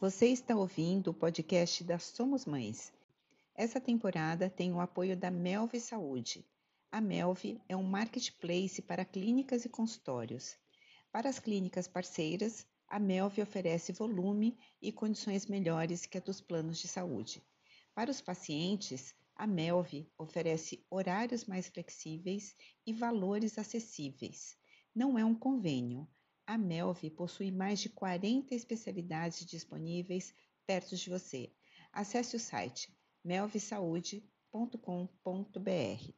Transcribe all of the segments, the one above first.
Você está ouvindo o podcast da Somos Mães. Essa temporada tem o apoio da Melve Saúde. A Melve é um marketplace para clínicas e consultórios. Para as clínicas parceiras, a Melve oferece volume e condições melhores que a dos planos de saúde. Para os pacientes, a Melve oferece horários mais flexíveis e valores acessíveis. Não é um convênio, a Melve possui mais de 40 especialidades disponíveis perto de você. Acesse o site melvesaude.com.br.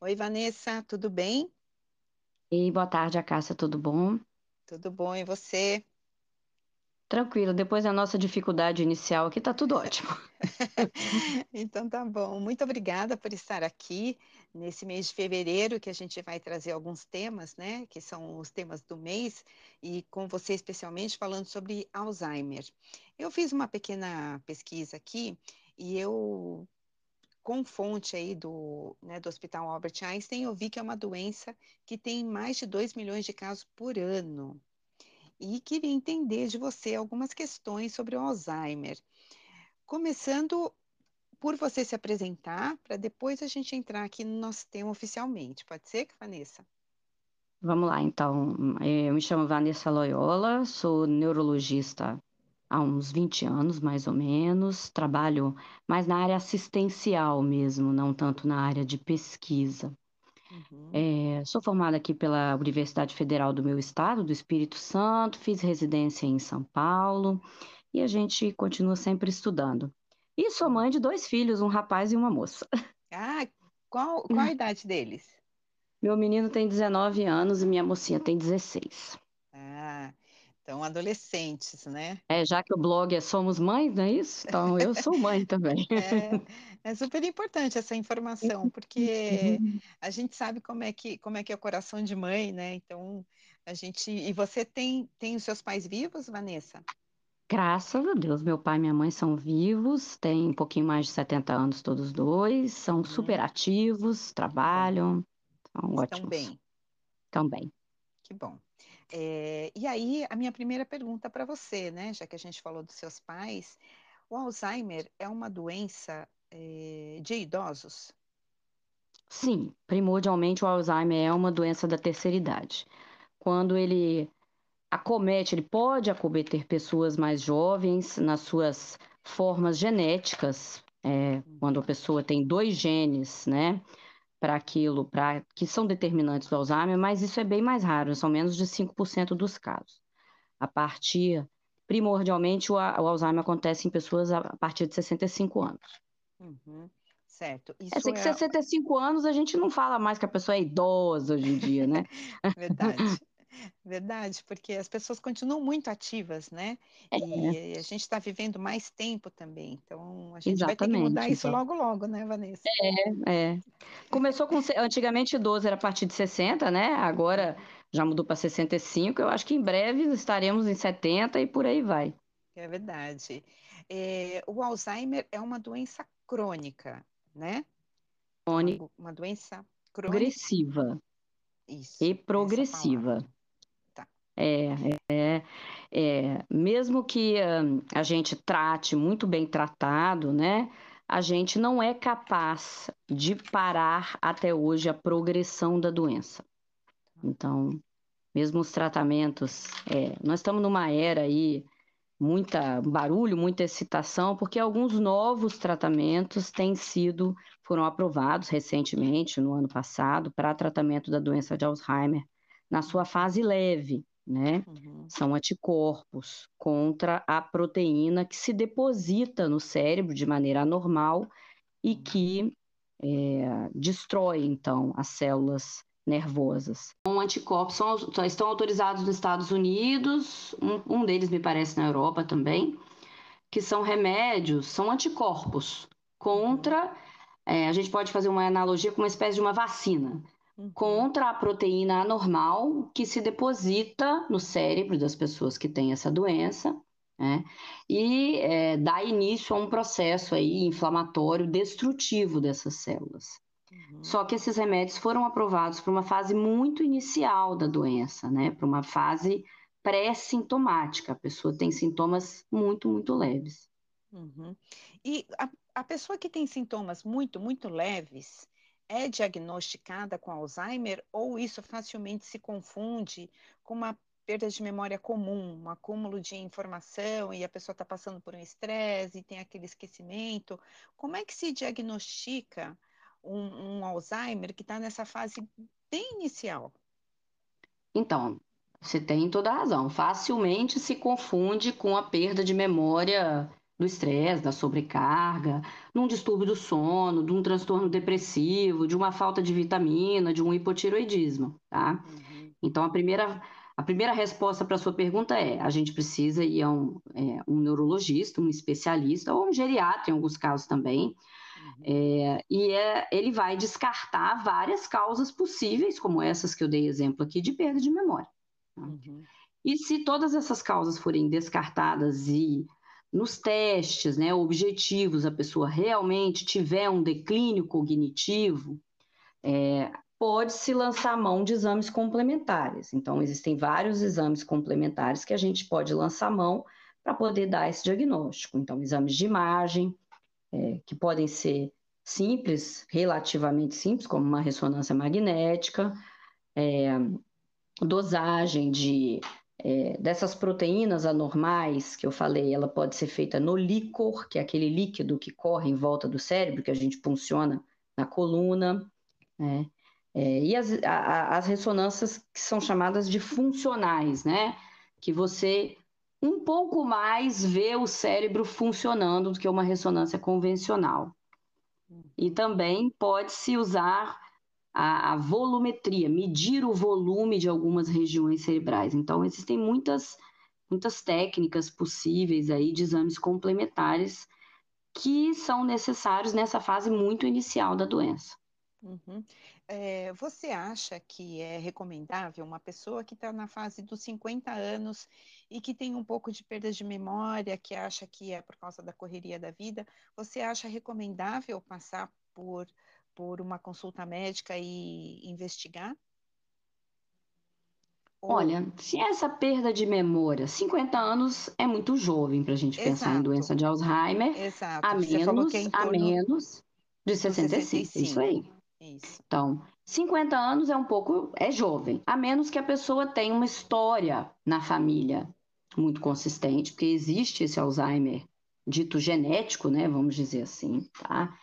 Oi, Vanessa, tudo bem? E boa tarde, Acácia, tudo bom? Tudo bom, e você? Tranquilo, depois da nossa dificuldade inicial aqui, tá tudo ótimo. então tá bom. Muito obrigada por estar aqui nesse mês de fevereiro, que a gente vai trazer alguns temas, né? Que são os temas do mês, e com você especialmente falando sobre Alzheimer. Eu fiz uma pequena pesquisa aqui e eu com fonte aí do, né, do Hospital Albert Einstein, eu vi que é uma doença que tem mais de 2 milhões de casos por ano e queria entender de você algumas questões sobre o Alzheimer. Começando por você se apresentar, para depois a gente entrar aqui no nosso tema oficialmente. Pode ser, Vanessa? Vamos lá, então. Eu me chamo Vanessa Loyola, sou neurologista há uns 20 anos, mais ou menos. Trabalho mais na área assistencial mesmo, não tanto na área de pesquisa. Uhum. É, sou formada aqui pela Universidade Federal do meu estado, do Espírito Santo, fiz residência em São Paulo e a gente continua sempre estudando. E sou mãe de dois filhos, um rapaz e uma moça. Ah, qual, qual a idade deles? Meu menino tem 19 anos e minha mocinha tem 16. Então, adolescentes, né? É, já que o blog é Somos Mães, não é isso? Então, eu sou mãe também. É, é super importante essa informação, porque a gente sabe como é que, como é, que é o coração de mãe, né? Então, a gente... E você tem, tem os seus pais vivos, Vanessa? Graças a Deus, meu pai e minha mãe são vivos, têm um pouquinho mais de 70 anos todos dois, são hum. super ativos, trabalham, são Estão ótimos. bem. Estão bem. Que bom. É, e aí, a minha primeira pergunta para você, né, já que a gente falou dos seus pais, o Alzheimer é uma doença é, de idosos? Sim, primordialmente o Alzheimer é uma doença da terceira idade. Quando ele acomete, ele pode acometer pessoas mais jovens nas suas formas genéticas, é, quando a uhum. pessoa tem dois genes, né? Para aquilo, para que são determinantes do Alzheimer, mas isso é bem mais raro, são menos de 5% dos casos. A partir, primordialmente, o, o, Alzheimer acontece em pessoas a, partir de 65 anos. Uhum. Certo. Isso é, que é... 65 anos a gente não fala mais que a pessoa é idosa hoje em dia, né? Verdade. Verdade, porque as pessoas continuam muito ativas, né? É. E a gente está vivendo mais tempo também, então a gente Exatamente, vai ter que mudar isso logo, logo, né, Vanessa? É, é. Começou com. Antigamente 12 era a partir de 60, né? Agora já mudou para 65. Eu acho que em breve estaremos em 70 e por aí vai. É verdade. É, o Alzheimer é uma doença crônica, né? Crônica. Uma, uma doença crônica. Progressiva. Isso. E progressiva. É, é, é, mesmo que uh, a gente trate muito bem tratado, né? A gente não é capaz de parar até hoje a progressão da doença. Então, mesmo os tratamentos, é, nós estamos numa era aí muita barulho, muita excitação, porque alguns novos tratamentos têm sido foram aprovados recentemente, no ano passado, para tratamento da doença de Alzheimer na sua fase leve né? Uhum. São anticorpos contra a proteína que se deposita no cérebro de maneira anormal e uhum. que é, destrói, então, as células nervosas. São anticorpos, são, estão autorizados nos Estados Unidos, um, um deles me parece na Europa também, que são remédios, são anticorpos contra, é, a gente pode fazer uma analogia com uma espécie de uma vacina Uhum. contra a proteína anormal que se deposita no cérebro das pessoas que têm essa doença, né? E é, dá início a um processo aí inflamatório destrutivo dessas células. Uhum. Só que esses remédios foram aprovados para uma fase muito inicial da doença, né? Para uma fase pré-sintomática, a pessoa tem sintomas muito, muito leves. Uhum. E a, a pessoa que tem sintomas muito, muito leves, é diagnosticada com Alzheimer ou isso facilmente se confunde com uma perda de memória comum, um acúmulo de informação e a pessoa está passando por um estresse e tem aquele esquecimento? Como é que se diagnostica um, um Alzheimer que está nessa fase bem inicial? Então, você tem toda a razão. Facilmente se confunde com a perda de memória do estresse, da sobrecarga, num distúrbio do sono, de um transtorno depressivo, de uma falta de vitamina, de um hipotiroidismo, tá? Uhum. Então, a primeira, a primeira resposta para a sua pergunta é: a gente precisa ir a um, é, um neurologista, um especialista, ou um geriatra, em alguns casos também, uhum. é, e é, ele vai descartar várias causas possíveis, como essas que eu dei exemplo aqui, de perda de memória. Tá? Uhum. E se todas essas causas forem descartadas e nos testes, né, objetivos, a pessoa realmente tiver um declínio cognitivo, é, pode-se lançar mão de exames complementares. Então, existem vários exames complementares que a gente pode lançar mão para poder dar esse diagnóstico. Então, exames de imagem, é, que podem ser simples, relativamente simples, como uma ressonância magnética, é, dosagem de é, dessas proteínas anormais que eu falei, ela pode ser feita no líquor, que é aquele líquido que corre em volta do cérebro, que a gente funciona na coluna, né? É, e as, a, as ressonâncias que são chamadas de funcionais, né? Que você um pouco mais vê o cérebro funcionando do que uma ressonância convencional. E também pode-se usar a, a volumetria, medir o volume de algumas regiões cerebrais. Então, existem muitas, muitas técnicas possíveis aí de exames complementares que são necessários nessa fase muito inicial da doença. Uhum. É, você acha que é recomendável uma pessoa que está na fase dos 50 anos e que tem um pouco de perda de memória, que acha que é por causa da correria da vida, você acha recomendável passar por por uma consulta médica e investigar? Olha, se essa perda de memória, 50 anos é muito jovem para a gente Exato. pensar em doença de Alzheimer, Exato. a menos, é a menos de 65, 65. isso aí. Isso. Então, 50 anos é um pouco, é jovem, a menos que a pessoa tenha uma história na família muito consistente, porque existe esse Alzheimer dito genético, né, vamos dizer assim, tá?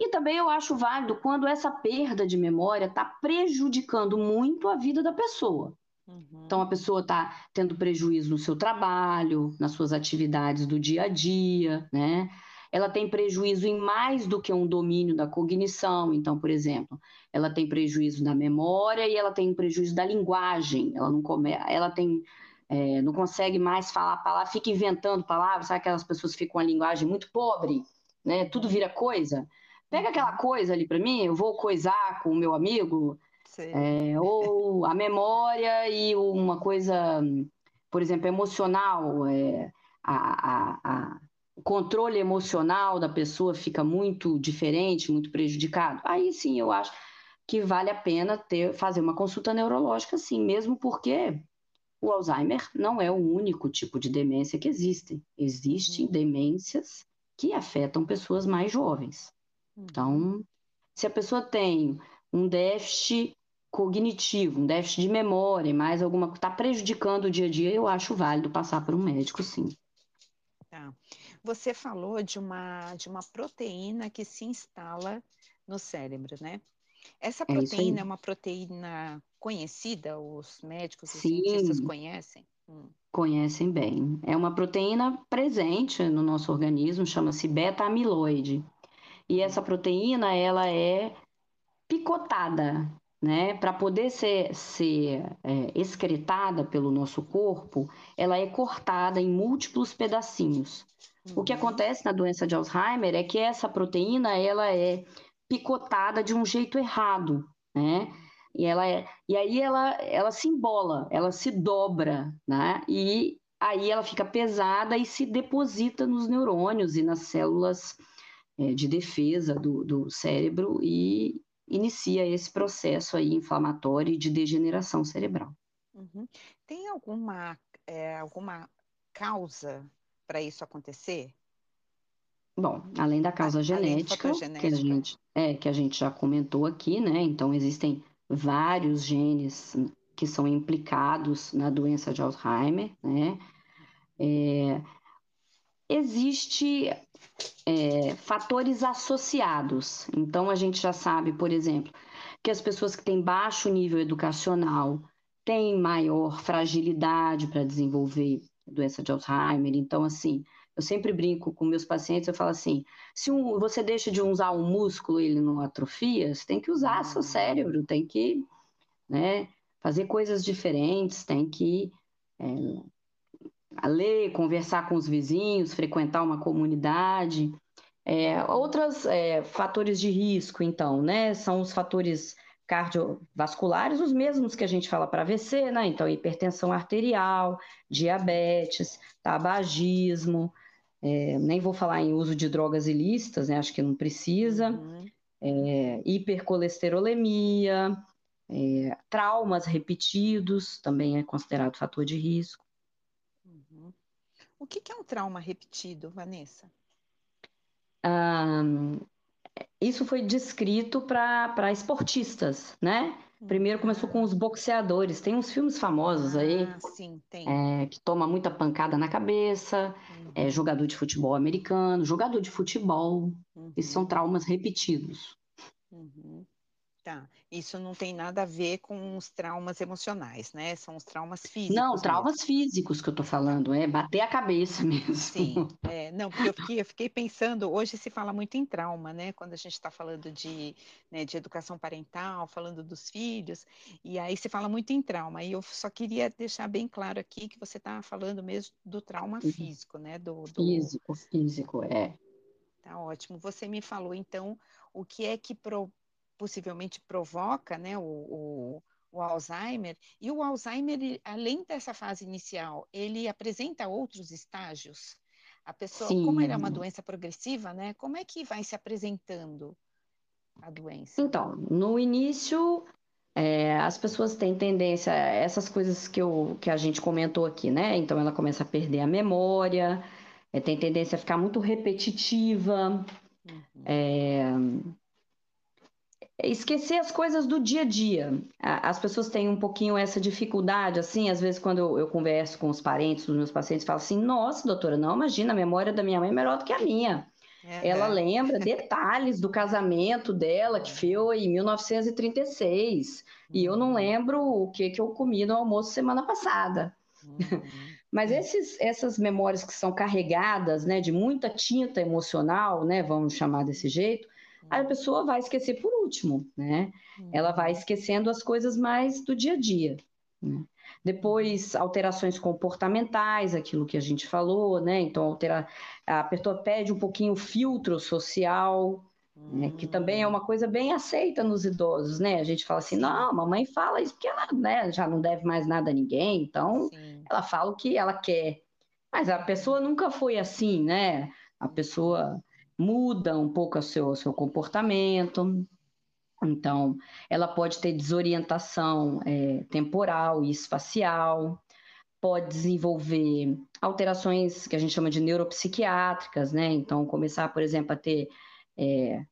E também eu acho válido quando essa perda de memória está prejudicando muito a vida da pessoa. Uhum. Então, a pessoa está tendo prejuízo no seu trabalho, nas suas atividades do dia a dia, né? Ela tem prejuízo em mais do que um domínio da cognição. Então, por exemplo, ela tem prejuízo da memória e ela tem prejuízo da linguagem. Ela não, come... ela tem, é, não consegue mais falar palavras, fica inventando palavras. Sabe aquelas pessoas que ficam com a linguagem muito pobre, né? Tudo vira coisa. Pega aquela coisa ali para mim, eu vou coisar com o meu amigo, é, ou a memória e uma coisa, por exemplo, emocional, é, a, a, a, o controle emocional da pessoa fica muito diferente, muito prejudicado. Aí sim eu acho que vale a pena ter, fazer uma consulta neurológica, sim, mesmo porque o Alzheimer não é o único tipo de demência que existe. Existem uhum. demências que afetam pessoas mais jovens. Então, se a pessoa tem um déficit cognitivo, um déficit de memória, mais alguma está prejudicando o dia a dia, eu acho válido passar por um médico, sim. Tá. Você falou de uma de uma proteína que se instala no cérebro, né? Essa é proteína é, uma proteína conhecida, os médicos, os sim. cientistas conhecem? Hum. Conhecem bem. É uma proteína presente no nosso organismo, chama-se beta-amiloide. E essa proteína, ela é picotada, né? Para poder ser, ser é, excretada pelo nosso corpo, ela é cortada em múltiplos pedacinhos. O que uhum. acontece na doença de Alzheimer é que essa proteína, ela é picotada de um jeito errado, né? E, ela é, e aí ela, ela se embola, ela se dobra, né? E aí ela fica pesada e se deposita nos neurônios e nas células é, de defesa do, do cérebro e inicia esse processo aí inflamatório de degeneração cerebral. Uhum. Tem alguma é, alguma causa para isso acontecer? Bom, além da causa genética, que a gente é que a gente já comentou aqui, né? Então existem vários genes que são implicados na doença de Alzheimer, né? É, existe é, fatores associados. Então a gente já sabe, por exemplo, que as pessoas que têm baixo nível educacional têm maior fragilidade para desenvolver doença de Alzheimer. Então, assim, eu sempre brinco com meus pacientes, eu falo assim: se um, você deixa de usar um músculo ele não atrofia, você tem que usar seu cérebro, tem que né, fazer coisas diferentes, tem que é, ler, conversar com os vizinhos, frequentar uma comunidade. É, outros é, fatores de risco, então, né, são os fatores cardiovasculares, os mesmos que a gente fala para AVC, né? Então, hipertensão arterial, diabetes, tabagismo, é, nem vou falar em uso de drogas ilícitas, né? Acho que não precisa. Uhum. É, hipercolesterolemia, é, traumas repetidos também é considerado fator de risco. O que, que, é um trauma repetido, Vanessa? Ah, isso foi descrito para esportistas, né? Primeiro começou com os boxeadores. Tem uns filmes famosos ah, aí sim, é, que toma muita pancada na cabeça. Uhum. É, jogador de futebol americano, jogador de futebol. Uhum. Esses são traumas repetidos. Uhum. Tá. Isso não tem nada a ver com os traumas emocionais, né? São os traumas físicos. Não, traumas mesmo. físicos que eu tô falando, é bater a cabeça mesmo. Sim, é, não, porque eu fiquei, eu fiquei, pensando, hoje se fala muito em trauma, né? Quando a gente está falando de, né, de educação parental, falando dos filhos, e aí se fala muito em trauma. E eu só queria deixar bem claro aqui que você está falando mesmo do trauma uhum. físico, né? Do, do... Físico, físico, é. Tá ótimo. Você me falou, então, o que é que pro possivelmente provoca né, o, o, o, Alzheimer. E o Alzheimer, além dessa fase inicial, ele apresenta outros estágios? A pessoa, Sim. como ele é uma doença progressiva, né? Como é que vai se apresentando a doença? Então, no início, é, as pessoas têm tendência, essas coisas que, eu, que a gente comentou aqui, né? Então, ela começa a perder a memória, é, tem tendência a ficar muito repetitiva, uhum. é, esquecer as coisas do dia a dia. As pessoas têm um pouquinho essa dificuldade, assim, às vezes quando eu, eu converso com os parentes dos meus pacientes, falam assim, nossa, doutora, não, imagina, a memória da minha mãe é melhor do que a minha. É, Ela é. lembra detalhes do casamento dela, que foi em 1936, uhum. e eu não uhum. lembro o que, que eu comi no almoço semana passada. Uhum. Mas esses, essas memórias que são carregadas, né, de muita tinta emocional, né, vamos chamar desse jeito, a pessoa vai esquecer por último, né? Ela vai esquecendo as coisas mais do dia a dia. Né? Depois, alterações comportamentais, aquilo que a gente falou, né? Então, altera... a pessoa perde um pouquinho o filtro social, né? que também é uma coisa bem aceita nos idosos, né? A gente fala assim, não, a mamãe fala isso porque ela né, já não deve mais nada a ninguém, então Sim. ela fala o que ela quer. Mas a pessoa nunca foi assim, né? A pessoa muda um pouco o seu, seu comportamento. Então, ela pode ter desorientação é, temporal e espacial, pode desenvolver alterações que a gente chama de neuropsiquiátricas, né? Então, começar, por exemplo, a ter é,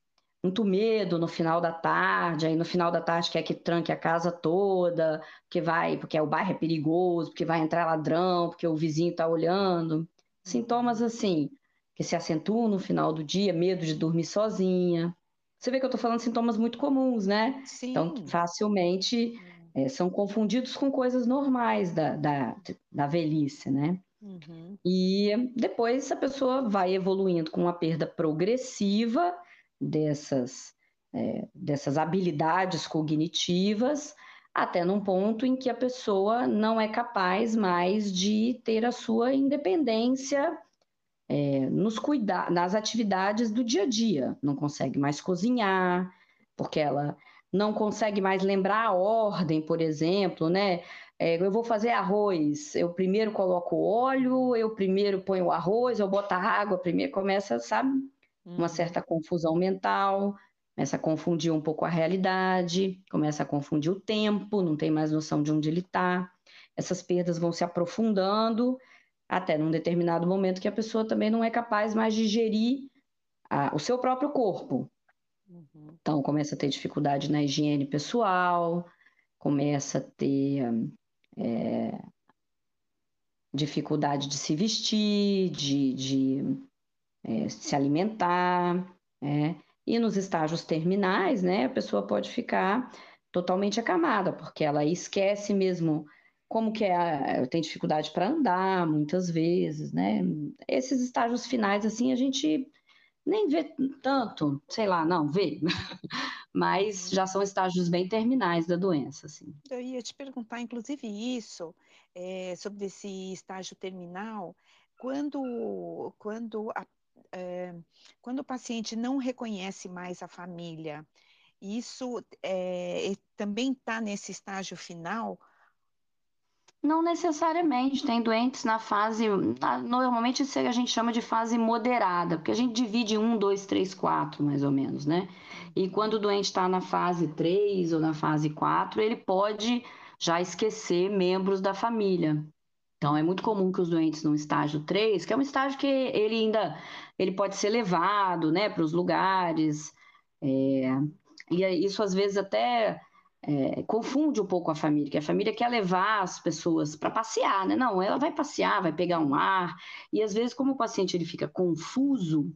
muito medo no final da tarde, aí no final da tarde quer que tranque a casa toda, porque vai, porque o bairro é perigoso, porque vai entrar ladrão, porque o vizinho está olhando. Sintomas assim, que se acentuam no final do dia, medo de dormir sozinha. Você vê que eu estou falando sintomas muito comuns, né? Sim. Então, facilmente é, são confundidos com coisas normais da, da, da velhice, né? Uhum. E depois a pessoa vai evoluindo com uma perda progressiva dessas, é, dessas habilidades cognitivas, até num ponto em que a pessoa não é capaz mais de ter a sua independência é, nos cuidar, nas atividades do dia a dia. Não consegue mais cozinhar, porque ela não consegue mais lembrar a ordem, por exemplo, né? É, eu vou fazer arroz, eu primeiro coloco o óleo, eu primeiro ponho o arroz, eu boto a água, primeiro começa, sabe? Uma uhum. certa confusão mental, começa a confundir um pouco a realidade, começa a confundir o tempo, não tem mais noção de onde ele está. essas perdas vão se aprofundando até num determinado momento que a pessoa também não é capaz mais de gerir a, o seu próprio corpo. Uhum. Então, começa a ter dificuldade na higiene pessoal, começa a ter é, dificuldade de se vestir, de, de é, se alimentar, é, e nos estágios terminais, né, a pessoa pode ficar totalmente acamada, porque ela esquece mesmo como que é, tem dificuldade para andar muitas vezes, né? Esses estágios finais, assim, a gente nem vê tanto, sei lá, não, vê, mas já são estágios bem terminais da doença, assim. Eu ia te perguntar, inclusive, isso, é, sobre esse estágio terminal, quando, quando, a, é, quando o paciente não reconhece mais a família, isso é, também está nesse estágio final, não necessariamente, tem doentes na fase, normalmente isso a gente chama de fase moderada, porque a gente divide um, dois, três, quatro, mais ou menos, né? E quando o doente está na fase 3 ou na fase 4, ele pode já esquecer membros da família. Então, é muito comum que os doentes no estágio 3, que é um estágio que ele ainda ele pode ser levado né, para os lugares, é, e isso às vezes até é, confunde um pouco a família, que a família quer levar as pessoas para passear, né? Não, ela vai passear, vai pegar um ar, e às vezes, como o paciente ele fica confuso,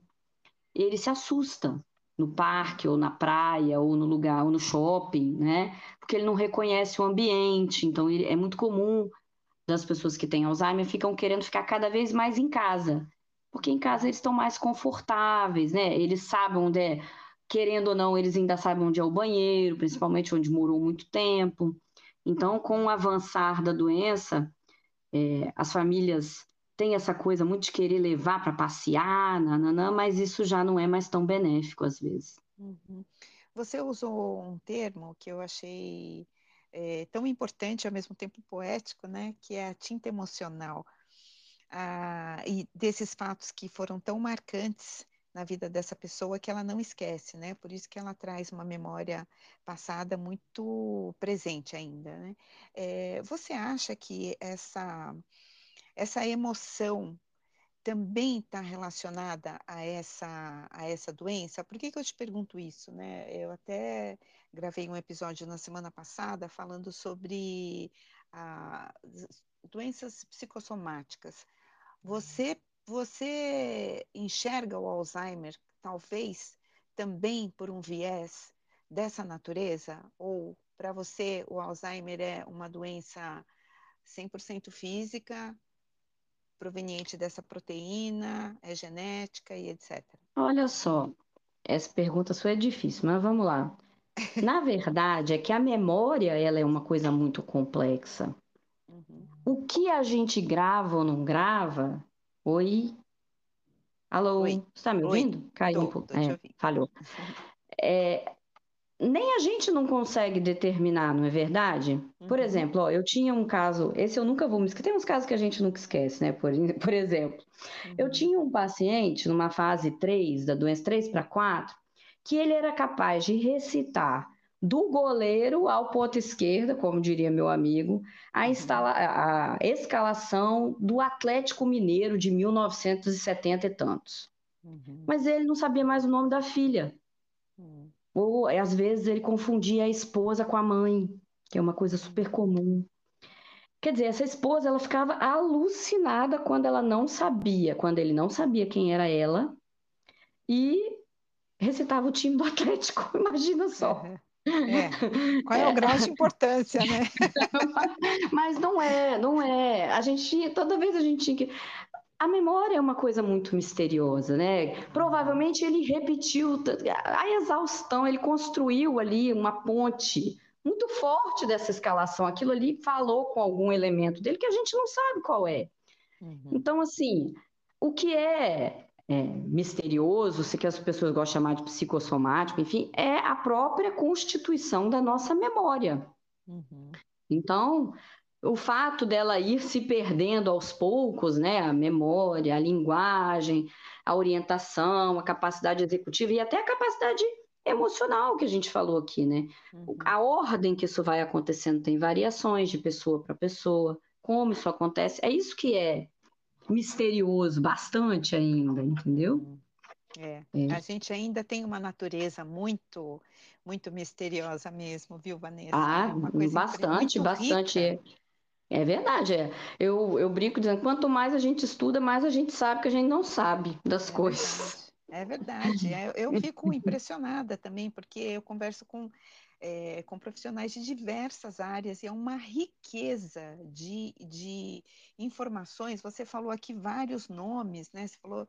ele se assusta no parque, ou na praia, ou no lugar, ou no shopping, né? Porque ele não reconhece o ambiente, então ele, é muito comum das pessoas que têm Alzheimer ficam querendo ficar cada vez mais em casa, porque em casa eles estão mais confortáveis, né? Eles sabem onde é querendo ou não, eles ainda sabem onde é o banheiro, principalmente onde morou muito tempo. Então, com o avançar da doença, é, as famílias têm essa coisa muito de querer levar para passear, nananã, mas isso já não é mais tão benéfico às vezes. Uhum. Você usou um termo que eu achei é, tão importante ao mesmo tempo poético, né? Que é a tinta emocional. Ah, e desses fatos que foram tão marcantes na vida dessa pessoa que ela não esquece, né? Por isso que ela traz uma memória passada muito presente ainda, né? É, você acha que essa, essa emoção também está relacionada a essa, a essa doença? Por que, que eu te pergunto isso, né? Eu até gravei um episódio na semana passada falando sobre a, doenças psicossomáticas. Você você enxerga o Alzheimer, talvez, também por um viés dessa natureza? Ou para você o Alzheimer é uma doença 100% física, proveniente dessa proteína, é genética e etc? Olha só, essa pergunta sua é difícil, mas vamos lá. Na verdade, é que a memória ela é uma coisa muito complexa. Uhum. O que a gente grava ou não grava Oi? Alô? Oi. Você está me ouvindo? Oi. Caiu tô, um pouco. É, falhou. É, nem a gente não consegue determinar, não é verdade? Uhum. Por exemplo, ó, eu tinha um caso, esse eu nunca vou me esquecer, tem uns casos que a gente nunca esquece, né? Por, por exemplo, uhum. eu tinha um paciente numa fase 3, da doença 3 para 4, que ele era capaz de recitar do goleiro ao ponto esquerda, como diria meu amigo, a, uhum. instala a escalação do Atlético Mineiro de 1970 e tantos. Uhum. Mas ele não sabia mais o nome da filha. Uhum. Ou, às vezes, ele confundia a esposa com a mãe, que é uma coisa super comum. Quer dizer, essa esposa ela ficava alucinada quando ela não sabia, quando ele não sabia quem era ela, e recitava o time do Atlético, imagina só. É. Qual é, é, o grau de importância, né? Mas não é, não é. A gente, toda vez a gente tinha que. A memória é uma coisa muito misteriosa, né? Provavelmente ele repetiu a exaustão, ele construiu ali uma ponte muito forte dessa escalação. Aquilo ali falou com algum elemento dele que a gente não sabe qual é. Uhum. Então, assim, o que é é, misterioso, se que as pessoas gostam de chamar de psicossomático, enfim, é a própria constituição da nossa memória. Uhum. Então, o fato dela ir se perdendo aos poucos, né, a memória, a linguagem, a orientação, a capacidade executiva e até a capacidade emocional que a gente falou aqui, né? Uhum. A ordem que isso vai acontecendo tem variações de pessoa para pessoa. como isso acontece. É isso que é misterioso bastante ainda, entendeu? Uhum. É. é. A gente ainda tem uma natureza muito, muito misteriosa mesmo, viu, Vanessa? Ah, bastante, bastante. Rica. É verdade, é. Eu, eu brinco dizendo, quanto mais a gente estuda, mais a gente sabe que a gente não sabe das é coisas. Verdade. É verdade. É, eu fico impressionada também, porque eu converso com é, com profissionais de diversas áreas, e é uma riqueza de, de informações. Você falou aqui vários nomes, né? Você falou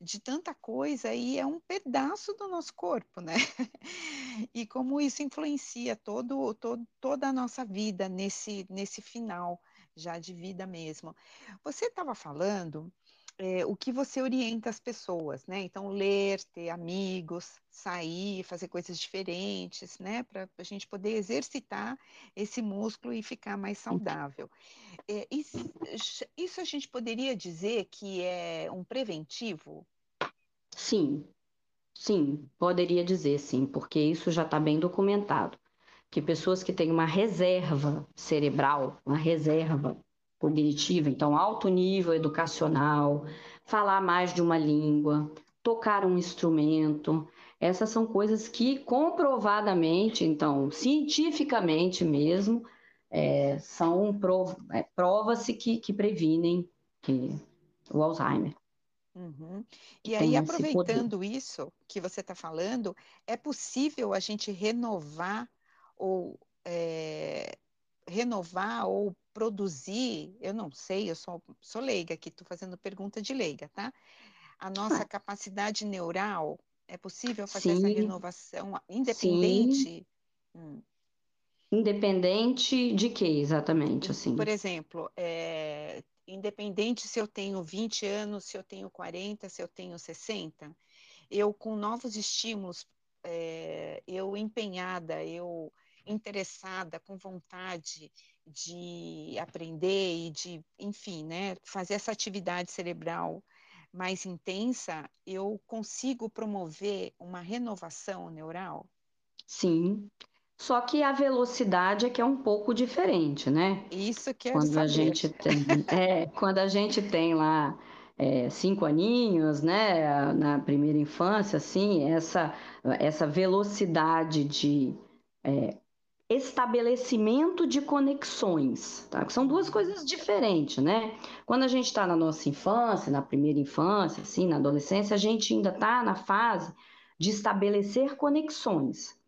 de tanta coisa, e é um pedaço do nosso corpo, né? e como isso influencia todo, todo, toda a nossa vida nesse, nesse final já de vida mesmo. Você estava falando é, o que você orienta as pessoas, né? Então, ler, ter amigos, sair, fazer coisas diferentes, né? Para a gente poder exercitar esse músculo e ficar mais saudável. É, isso, isso a gente poderia dizer que é um preventivo? Sim, sim, poderia dizer sim, porque isso já está bem documentado. Que pessoas que têm uma reserva cerebral, uma reserva cognitiva, então alto nível educacional, falar mais de uma língua, tocar um instrumento. Essas são coisas que comprovadamente, então, cientificamente mesmo, é, são prov é, prova-se que, que previnem que, o Alzheimer. Uhum. E aí, aproveitando isso que você está falando, é possível a gente renovar ou é, renovar ou produzir, eu não sei, eu sou, sou leiga aqui, estou fazendo pergunta de leiga, tá? A nossa ah. capacidade neural, é possível fazer Sim. essa renovação independente? Hum. Independente de quê, exatamente, assim? Por exemplo, é, independente se eu tenho 20 anos, se eu tenho 40, se eu tenho 60, eu com novos estímulos, é, eu empenhada, eu interessada, com vontade de aprender e de, enfim, né, fazer essa atividade cerebral mais intensa, eu consigo promover uma renovação neural? Sim. Só que a velocidade é que é um pouco diferente, né? Isso que é quando saber. a gente tem, é, quando a gente tem lá é, cinco aninhos, né, na primeira infância, assim, essa essa velocidade de é, estabelecimento de conexões, tá? São duas coisas diferentes, né? Quando a gente está na nossa infância, na primeira infância, assim, na adolescência, a gente ainda está na fase de estabelecer conexões.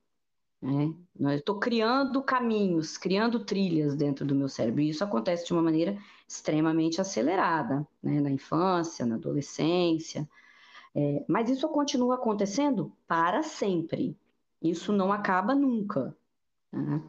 Né? Eu estou criando caminhos, criando trilhas dentro do meu cérebro, e isso acontece de uma maneira extremamente acelerada, né? na infância, na adolescência. É, mas isso continua acontecendo para sempre. Isso não acaba nunca. Né?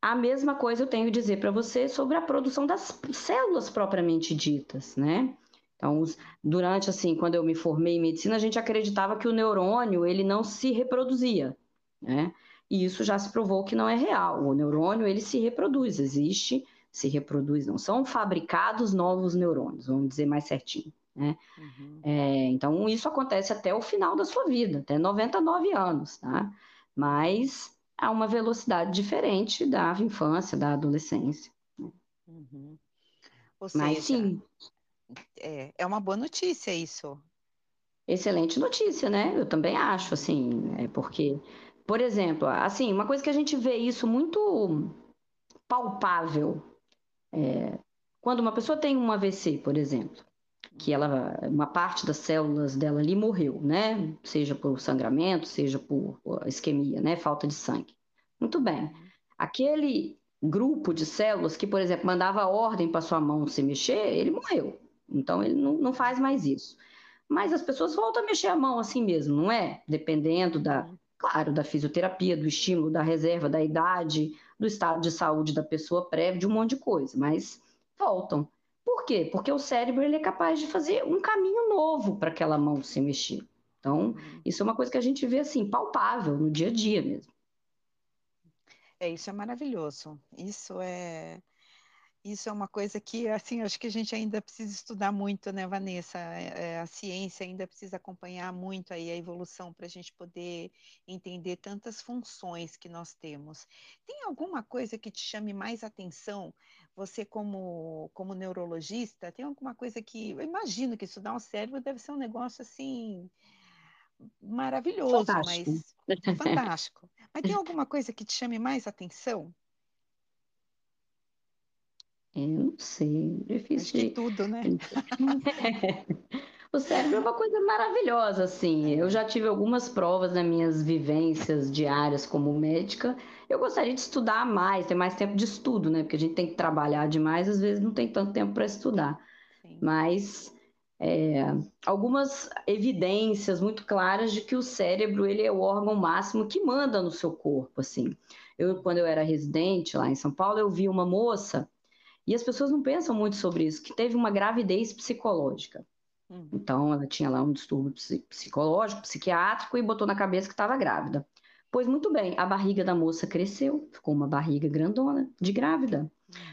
A mesma coisa eu tenho a dizer para você sobre a produção das células propriamente ditas, né? Então, durante assim, quando eu me formei em medicina, a gente acreditava que o neurônio ele não se reproduzia, né? E isso já se provou que não é real. O neurônio ele se reproduz, existe, se reproduz, não são fabricados novos neurônios, vamos dizer mais certinho. Né? Uhum. É, então, isso acontece até o final da sua vida, até 99 anos, tá? Mas a uma velocidade diferente da infância, da adolescência. Uhum. Mas sim. É, é uma boa notícia isso. Excelente notícia, né? Eu também acho, assim, é porque, por exemplo, assim, uma coisa que a gente vê isso muito palpável, é, quando uma pessoa tem um AVC, por exemplo, que ela, uma parte das células dela ali morreu, né? Seja por sangramento, seja por isquemia, né? Falta de sangue. Muito bem. Aquele grupo de células que, por exemplo, mandava ordem para sua mão se mexer, ele morreu. Então ele não, não faz mais isso. Mas as pessoas voltam a mexer a mão assim mesmo, não é? Dependendo da, claro, da fisioterapia, do estímulo, da reserva, da idade, do estado de saúde da pessoa prévio, de um monte de coisa, mas voltam. Por quê? Porque o cérebro ele é capaz de fazer um caminho novo para aquela mão se mexer. Então, uhum. isso é uma coisa que a gente vê assim, palpável no dia a dia mesmo. É, isso é maravilhoso. Isso é isso é uma coisa que, assim, acho que a gente ainda precisa estudar muito, né, Vanessa? É, é a ciência ainda precisa acompanhar muito aí a evolução para a gente poder entender tantas funções que nós temos. Tem alguma coisa que te chame mais atenção você como, como neurologista, tem alguma coisa que, eu imagino que estudar o cérebro deve ser um negócio assim, maravilhoso, fantástico. mas fantástico. Mas tem alguma coisa que te chame mais atenção? Eu não sei, difícil. Acho que tudo, né? O cérebro é uma coisa maravilhosa, assim. Eu já tive algumas provas nas minhas vivências diárias como médica. Eu gostaria de estudar mais, ter mais tempo de estudo, né? Porque a gente tem que trabalhar demais, às vezes não tem tanto tempo para estudar. Sim. Mas é, algumas evidências muito claras de que o cérebro ele é o órgão máximo que manda no seu corpo, assim. Eu, quando eu era residente lá em São Paulo, eu vi uma moça, e as pessoas não pensam muito sobre isso, que teve uma gravidez psicológica. Hum. Então, ela tinha lá um distúrbio psicológico, psiquiátrico e botou na cabeça que estava grávida. Pois muito bem, a barriga da moça cresceu, ficou uma barriga grandona, de grávida.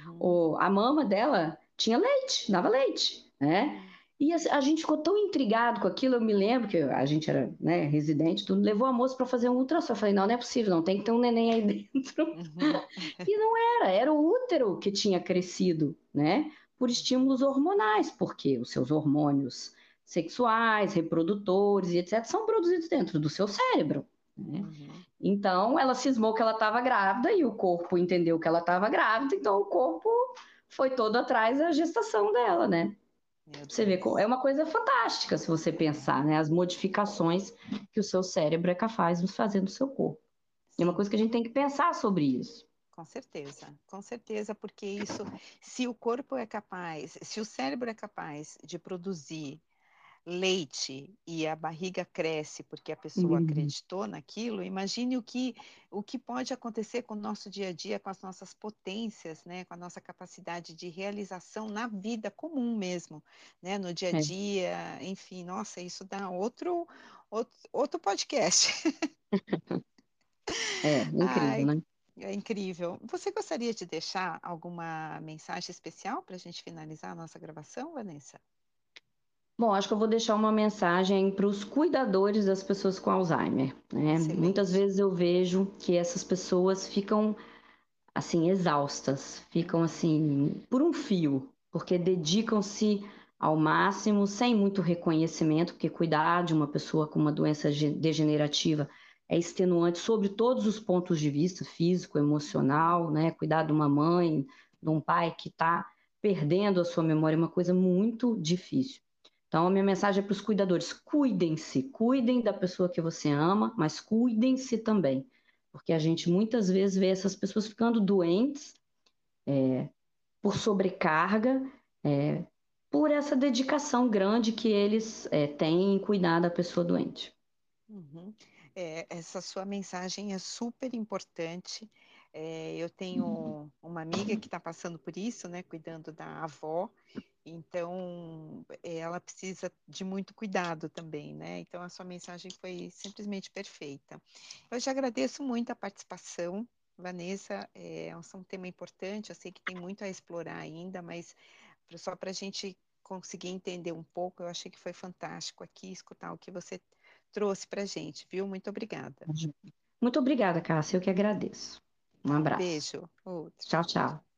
Uhum. O, a mama dela tinha leite, dava leite, né? E a, a, gente ficou tão intrigado com aquilo, eu me lembro que a gente era né, residente, tudo, levou a moça para fazer um ultrassom. Eu falei, não, não é possível, não, tem que ter um neném aí dentro. Uhum. e não era, era o útero que tinha crescido, né? Por estímulos hormonais, porque os seus hormônios sexuais, reprodutores e etc., são produzidos dentro do seu cérebro. Né? Uhum. Então, ela cismou que ela estava grávida e o corpo entendeu que ela estava grávida, então o corpo foi todo atrás da gestação dela, né? Você vê, é uma coisa fantástica se você pensar, né? As modificações que o seu cérebro é capaz de fazer no seu corpo. É uma coisa que a gente tem que pensar sobre isso. Com certeza, com certeza, porque isso, se o corpo é capaz, se o cérebro é capaz de produzir leite e a barriga cresce porque a pessoa uhum. acreditou naquilo, imagine o que, o que pode acontecer com o nosso dia a dia, com as nossas potências, né, com a nossa capacidade de realização na vida comum mesmo, né, no dia a é. dia, é. enfim, nossa, isso dá outro, outro, outro podcast. é, incrível, Ai, né? É incrível. Você gostaria de deixar alguma mensagem especial para a gente finalizar a nossa gravação, Vanessa? Bom, acho que eu vou deixar uma mensagem para os cuidadores das pessoas com Alzheimer. Né? Muitas vezes eu vejo que essas pessoas ficam assim exaustas, ficam assim por um fio, porque dedicam-se ao máximo, sem muito reconhecimento, porque cuidar de uma pessoa com uma doença degenerativa é extenuante sobre todos os pontos de vista, físico, emocional, né? Cuidar de uma mãe, de um pai que está perdendo a sua memória é uma coisa muito difícil. Então, a minha mensagem é para os cuidadores: cuidem-se, cuidem da pessoa que você ama, mas cuidem-se também, porque a gente muitas vezes vê essas pessoas ficando doentes é, por sobrecarga, é, por essa dedicação grande que eles é, têm em cuidar da pessoa doente. Uhum. É, essa sua mensagem é super importante. É, eu tenho uma amiga que está passando por isso, né, cuidando da avó, então ela precisa de muito cuidado também, né? Então a sua mensagem foi simplesmente perfeita. Eu já agradeço muito a participação, Vanessa, é, é um tema importante, eu sei que tem muito a explorar ainda, mas só para a gente conseguir entender um pouco, eu achei que foi fantástico aqui escutar o que você trouxe para a gente, viu? Muito obrigada. Muito obrigada, Cássia. Eu que agradeço. Um abraço. Beijo. Outro. Tchau, tchau.